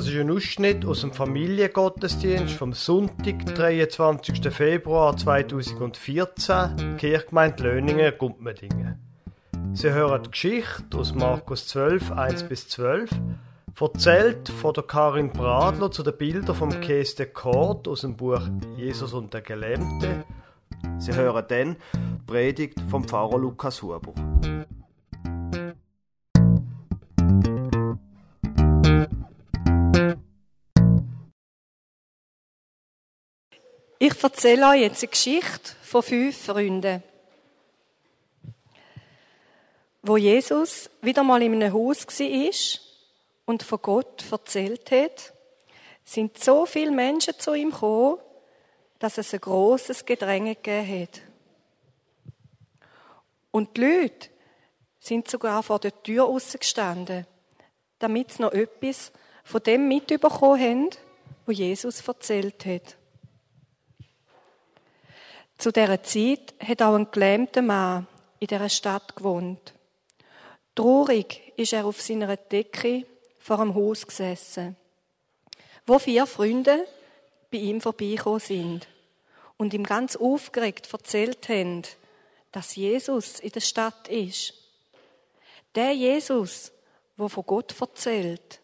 Das ist ein Ausschnitt aus dem Familiengottesdienst vom Sonntag, 23. Februar 2014, Kirchgemeinde Löningen, Gumpmedingen. Sie hören die Geschichte aus Markus 12, 1 bis 12, erzählt von der Karin Bradler zu den Bildern vom Käse de Kort aus dem Buch Jesus und der Gelähmte. Sie hören dann Predigt vom Pfarrer Lukas Huber. Ich erzähle euch jetzt eine Geschichte von fünf Freunden. Wo Jesus wieder mal in einem Haus war und von Gott erzählt hat, sind so viele Menschen zu ihm gekommen, dass es ein großes Gedränge gegeben hat. Und die Leute sind sogar vor der Tür gestanden, damit sie noch etwas von dem mitbekommen haben, was Jesus erzählt hat. Zu dieser Zeit hat auch ein gelähmter Mann in dieser Stadt gewohnt. Traurig ist er auf seiner Decke vor einem Haus gesessen, wo vier Freunde bei ihm vorbeigekommen sind und ihm ganz aufgeregt erzählt haben, dass Jesus in der Stadt ist. Der Jesus, wo von Gott erzählt,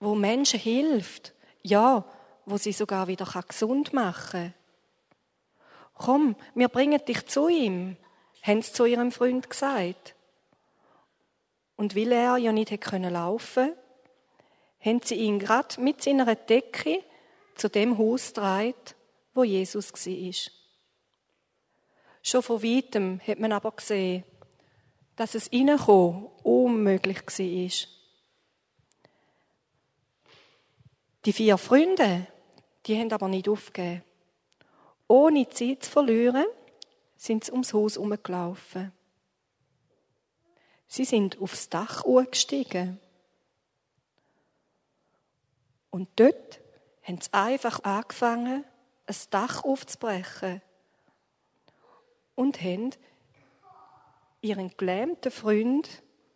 wo Menschen hilft, ja, wo sie sogar wieder gesund machen kann komm, wir bringen dich zu ihm, haben sie zu ihrem Freund gesagt. Und weil er ja nicht können laufen haben sie ihn gerade mit seiner Decke zu dem Haus getragen, wo Jesus war. Schon von weitem hat man aber gesehen, dass es reinkommen unmöglich war. Die vier Freunde, die haben aber nicht aufgegeben. Ohne Zeit zu verlieren, sind sie ums Haus herumgelaufen. Sie sind aufs Dach gestiegen. Und dort haben sie einfach angefangen, ein Dach aufzubrechen. Und haben ihren gelähmten Freund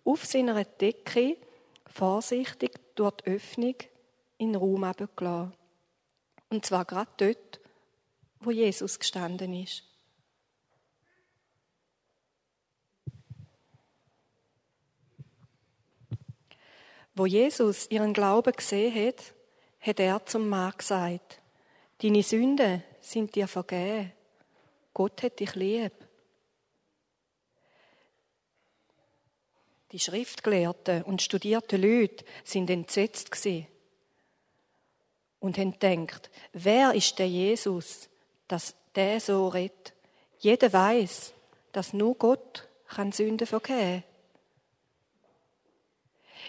auf seiner Decke vorsichtig durch die Öffnung in den Raum abgelassen. Und zwar gerade dort, wo Jesus gestanden ist. Wo Jesus ihren Glauben gesehen hat, hat er zum Mann gesagt, deine Sünden sind dir vergeben. Gott hat dich lieb. Die Schriftgelehrten und studierten Leute sind entsetzt und haben gedacht, wer ist der Jesus, dass der so redet. Jeder weiß, dass nur Gott kann Sünden vergeben.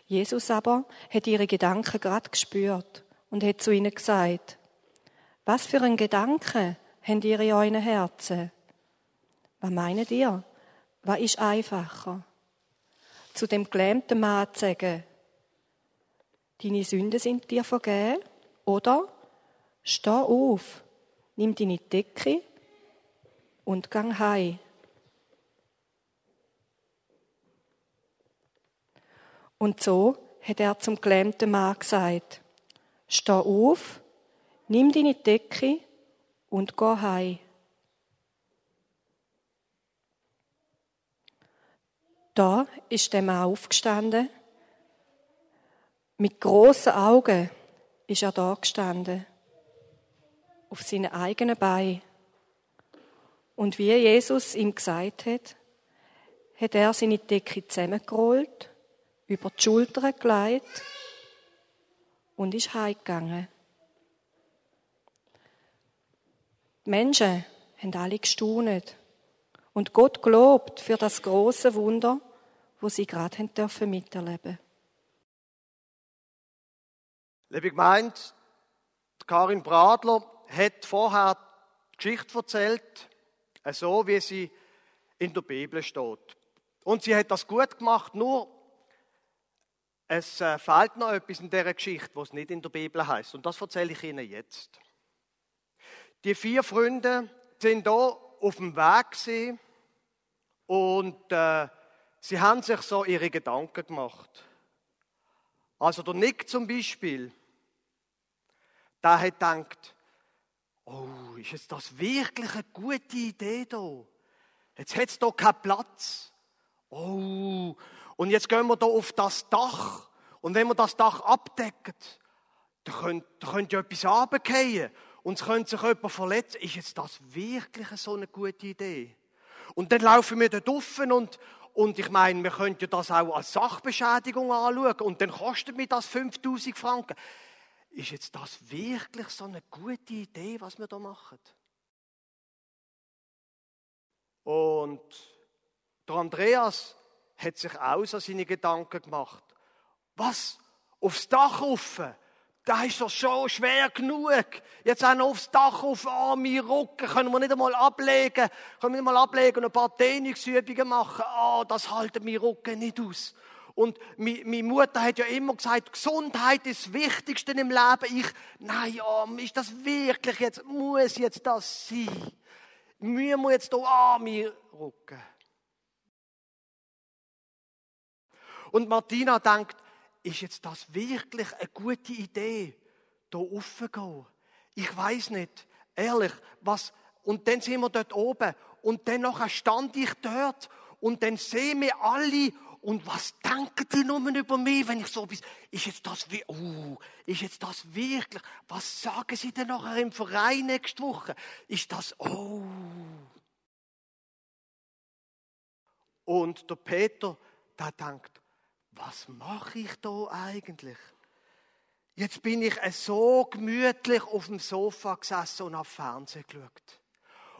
Jesus aber hat ihre Gedanken gerade gespürt und hat zu ihnen gesagt, was für ein Gedanke habt ihr in euren Herzen? Was meint ihr? Was ist einfacher? Zu dem gelähmten Mann zu sagen, deine Sünden sind dir vergeben? Oder steh auf, nimm deine Decke und gang heim. Und so hat er zum gelähmten Mann gesagt, steh auf, nimm deine Decke und geh heim. Da ist der Mann aufgestanden. Mit großen Augen ist er da gestanden auf seine eigenen Beine. Und wie Jesus ihm gesagt hat, hat er seine Decke zusammengerollt, über die Schultern gelegt und ist heimgegangen. Die Menschen haben alle gestaunet und Gott gelobt für das große Wunder, wo sie gerade haben dürfen miterleben. Liebe Gemeinde, Karin Bradler hat vorher die Geschichte erzählt, so wie sie in der Bibel steht. Und sie hat das gut gemacht, nur es äh, fehlt noch etwas in dieser Geschichte, was nicht in der Bibel heißt. Und das erzähle ich Ihnen jetzt. Die vier Freunde sind da auf dem Weg und äh, sie haben sich so ihre Gedanken gemacht. Also der Nick zum Beispiel, der hat gedacht, oh, ist jetzt das wirklich eine gute Idee da? Jetzt hat es hier keinen Platz. Oh, und jetzt gehen wir da auf das Dach. Und wenn wir das Dach abdecken, dann könnte, dann ja etwas runterfallen. Und es könnte sich jemand verletzen. Ist jetzt das wirklich so eine gute Idee? Und dann laufen wir dort rauf und, und ich meine, wir könnten ja das auch als Sachbeschädigung anschauen. Und dann kostet mir das 5000 Franken. Ist jetzt das wirklich so eine gute Idee, was wir da machen? Und der Andreas hat sich auch so seine Gedanken gemacht. Was? Aufs Dach rauf? Das ist doch schon schwer genug. Jetzt auch noch aufs Dach auf, mein Rücken, können wir nicht einmal ablegen, können wir nicht mal ablegen und ein paar Dehnungsübungen machen. oh, das halten mein Rücken nicht aus. Und meine Mutter hat ja immer gesagt, Gesundheit ist das Wichtigste im Leben. Ich, nein, ja, ist das wirklich jetzt, muss jetzt das sein? Müssen wir jetzt hier an mir rücken? Und Martina denkt, ist jetzt das wirklich eine gute Idee, hier raufzugehen? Ich weiß nicht, ehrlich, was, und dann sind wir dort oben und dann stand ich dort und dann sehen wir alle und was denken die nur über mich, wenn ich so bin? Ist jetzt das, wie, uh, ist jetzt das wirklich? Was sagen sie denn nachher im Verein nächste Woche? Ist das, oh. Und der Peter, der denkt, was mache ich da eigentlich? Jetzt bin ich so gemütlich auf dem Sofa gesessen und auf Fernsehen geschaut.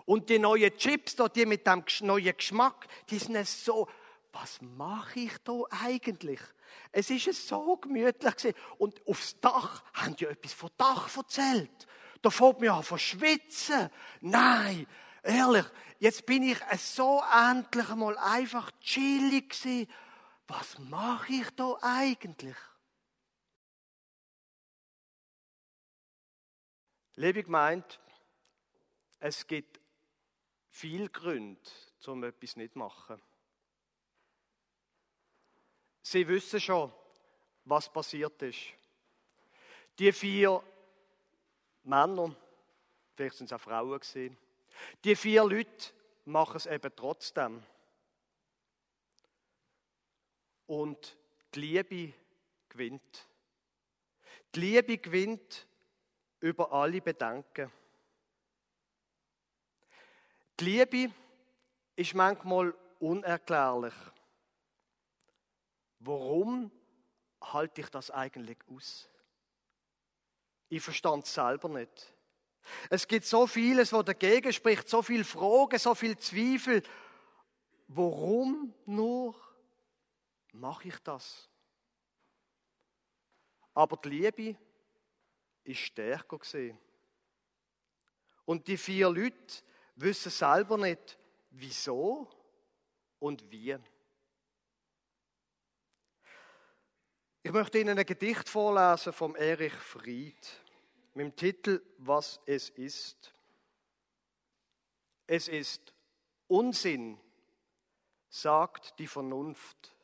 Und die neuen Chips, die mit dem neuen Geschmack, die sind so, was mache ich da eigentlich? Es ist so gemütlich. Und aufs Dach haben die etwas vom Dach erzählt. Da fällt mir an von schwitzen. Nein, ehrlich, jetzt bin ich so endlich mal einfach chillig. Was mache ich da eigentlich? Liebe meint, es gibt viel Gründe, um etwas nicht zu machen. Sie wissen schon, was passiert ist. Die vier Männer, vielleicht sind es auch Frauen gewesen, die vier Leute machen es eben trotzdem. Und die Liebe gewinnt. Die Liebe gewinnt über alle Bedenken. Die Liebe ist manchmal unerklärlich. Warum halte ich das eigentlich aus? Ich verstand es selber nicht. Es gibt so vieles, was dagegen spricht, so viele Fragen, so viele Zweifel. Warum nur mache ich das? Aber die Liebe ist stärker gesehen. Und die vier Leute wissen selber nicht, wieso und wie. Ich möchte Ihnen ein Gedicht vorlesen vom Erich Fried mit dem Titel Was es ist. Es ist Unsinn, sagt die Vernunft.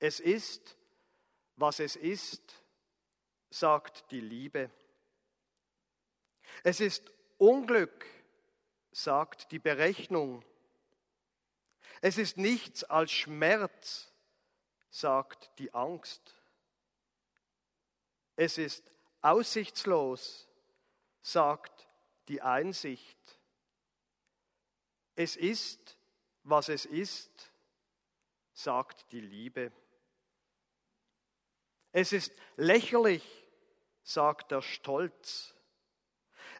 Es ist, was es ist, sagt die Liebe. Es ist Unglück, sagt die Berechnung. Es ist nichts als Schmerz, sagt die Angst. Es ist aussichtslos, sagt die Einsicht. Es ist, was es ist, sagt die Liebe. Es ist lächerlich, sagt der Stolz.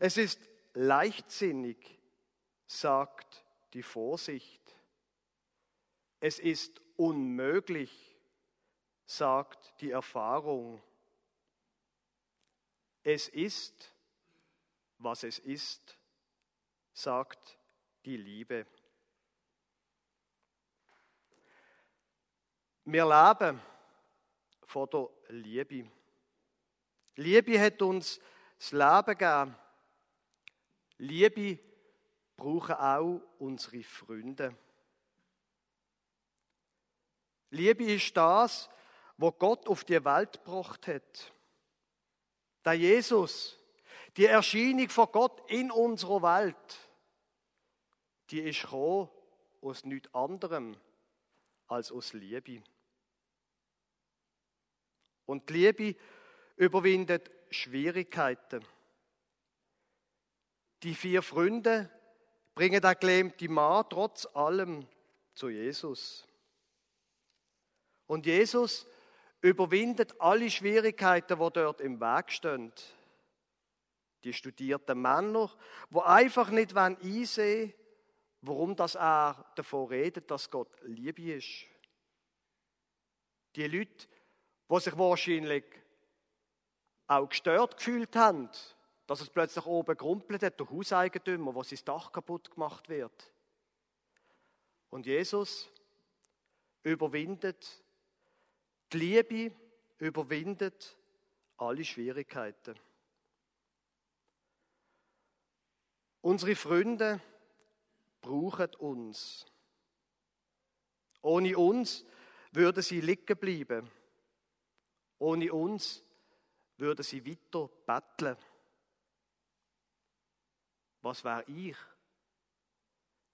Es ist leichtsinnig, sagt die Vorsicht. Es ist unmöglich, sagt die Erfahrung. Es ist, was es ist, sagt die Liebe. Wir leben vor der Liebe. Liebe hat uns das Leben gegeben. Liebe brauchen auch unsere Freunde. Liebe ist das, wo Gott auf die Welt gebracht hat. der Jesus, die Erscheinung von Gott in unserer Welt, die ist gekommen aus nichts anderem als aus Liebe. Und die Liebe überwindet Schwierigkeiten. Die vier Freunde bringen den gelähmten Mann trotz allem zu Jesus. Und Jesus überwindet alle Schwierigkeiten, die dort im Weg stehen. Die studierten Männer, die einfach nicht einsehen wollen, warum das er davon redet, dass Gott Liebe ist. Die Leute, die sich wahrscheinlich auch gestört gefühlt haben, dass es plötzlich oben gerumpelt hat, der Hauseigentümer, wo sein Dach kaputt gemacht wird. Und Jesus überwindet, die Liebe überwindet alle Schwierigkeiten. Unsere Freunde brauchen uns. Ohne uns würden sie liegen bleiben. Ohne uns würden sie weiter betteln. Was wäre ich?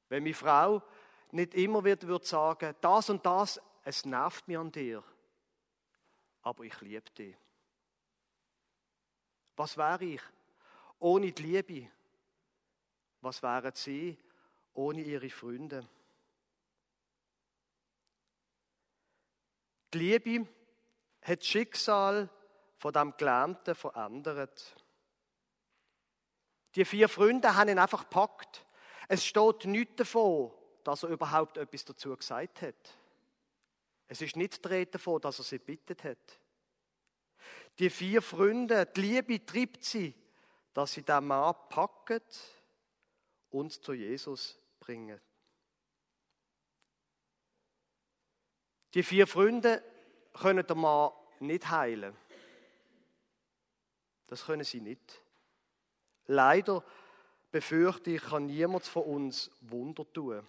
Wenn meine Frau nicht immer wird, würde sagen, das und das, es nervt mir an dir, aber ich liebe dich. Was wäre ich ohne die Liebe? Was wären sie ohne ihre Freunde? Die Liebe hat das Schicksal von dem Gelähmten verändert. Die vier Freunde haben ihn einfach gepackt. Es steht nichts davon, dass er überhaupt etwas dazu gesagt hat. Es ist nicht die davon, dass er sie bittet hat. Die vier Freunde, die Liebe treibt sie, dass sie den Mann packen und zu Jesus bringen. Die vier Freunde können den Mann nicht heilen. Das können sie nicht. Leider befürchte ich, kann niemand von uns Wunder tun.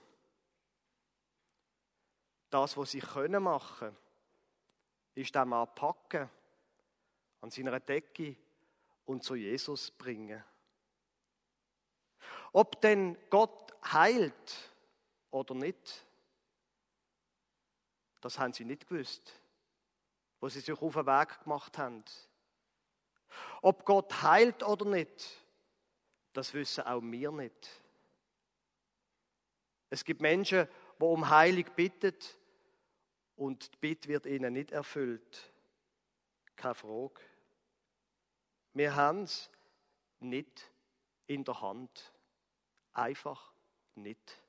Das, was sie können machen, ist den Mann packen, an seiner Decke und zu Jesus bringen. Ob denn Gott heilt oder nicht, das haben sie nicht gewusst, wo sie sich auf den Weg gemacht haben. Ob Gott heilt oder nicht, das wissen auch wir nicht. Es gibt Menschen, die um Heilung bitten und die Bitte wird ihnen nicht erfüllt. Keine Frage. Wir haben es nicht in der Hand. Einfach nicht.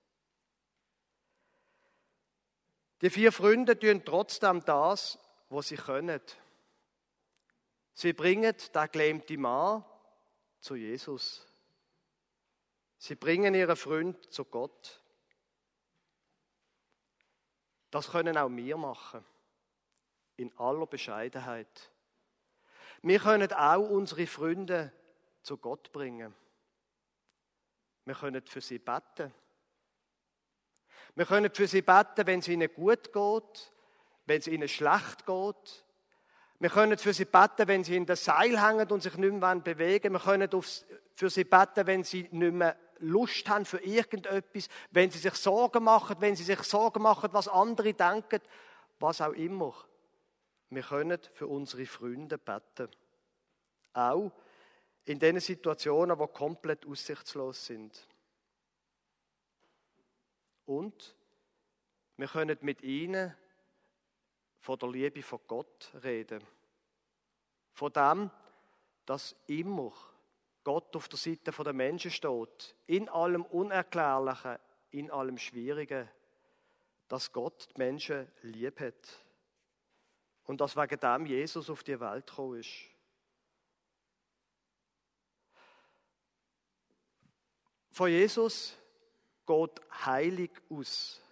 Die vier Freunde tun trotzdem das, was sie können. Sie bringen den gelähmten Mann zu Jesus. Sie bringen ihren Freund zu Gott. Das können auch wir machen. In aller Bescheidenheit. Wir können auch unsere Freunde zu Gott bringen. Wir können für sie beten. Wir können für sie beten, wenn es ihnen gut geht, wenn es ihnen schlecht geht. Wir können für sie beten, wenn sie in der Seil hängen und sich nicht mehr bewegen Wir können für sie beten, wenn sie nicht mehr Lust haben für irgendetwas, wenn sie sich Sorgen machen, wenn sie sich Sorgen machen, was andere denken, was auch immer. Wir können für unsere Freunde beten. Auch in den Situationen, die komplett aussichtslos sind. Und wir können mit ihnen von der Liebe von Gott reden. Von dem, dass immer Gott auf der Seite der Menschen steht. In allem Unerklärlichen, in allem Schwierigen. Dass Gott die Menschen lieb hat. Und dass wegen dem Jesus auf die Welt gekommen ist. Von Jesus geht heilig aus.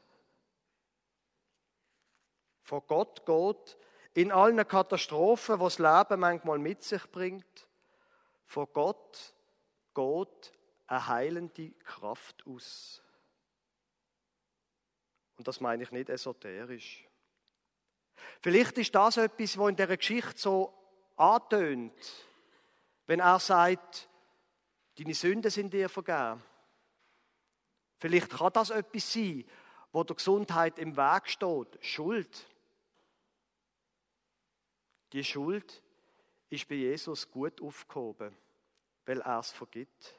Von Gott geht in allen Katastrophen, was das Leben manchmal mit sich bringt, von Gott geht eine heilende Kraft aus. Und das meine ich nicht esoterisch. Vielleicht ist das etwas, was in der Geschichte so antönt. wenn er sagt, deine Sünden sind dir vergeben. Vielleicht kann das etwas sein, wo der Gesundheit im Weg steht. Schuld. Die Schuld ist bei Jesus gut aufgehoben, weil er es vergibt.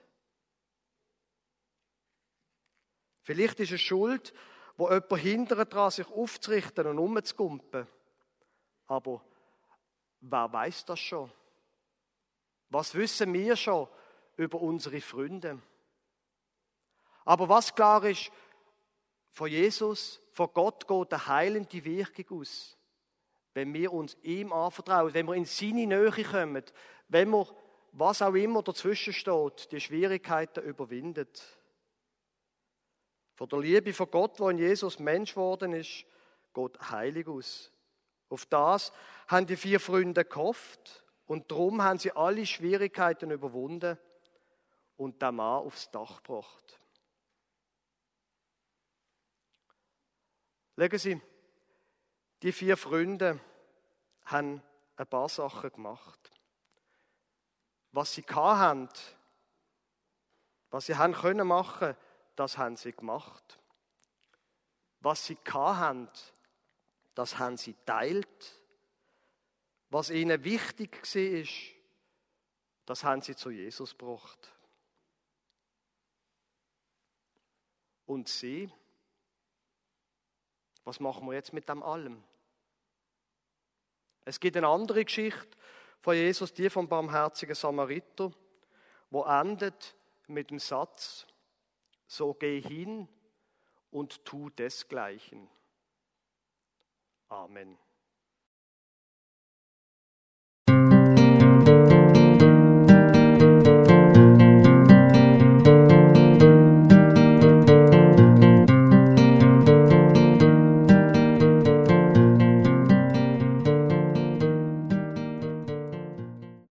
Vielleicht ist es Schuld, wo jemand hindert daran, sich aufzurichten und umzugumpen. Aber wer weiß das schon? Was wissen wir schon über unsere Freunde? Aber was klar ist, von Jesus, von Gott geht eine heilende Wirkung aus. Wenn wir uns ihm anvertrauen, wenn wir in seine Nähe kommen, wenn wir, was auch immer dazwischen steht, die Schwierigkeiten überwindet. Von der Liebe von Gott, wo in Jesus Mensch geworden ist, geht heilig aus. Auf das haben die vier Freunde gehofft und darum haben sie alle Schwierigkeiten überwunden und den Mann aufs Dach gebracht. Legen Sie, die vier Freunde haben ein paar Sachen gemacht. Was sie haben, was sie haben können machen, das haben sie gemacht. Was sie haben, das haben sie teilt. Was ihnen wichtig war, das haben sie zu Jesus gebracht. Und sie, was machen wir jetzt mit dem allem? Es gibt eine andere Geschichte von Jesus, die vom barmherzigen Samariter, wo endet mit dem Satz, so geh hin und tu desgleichen. Amen.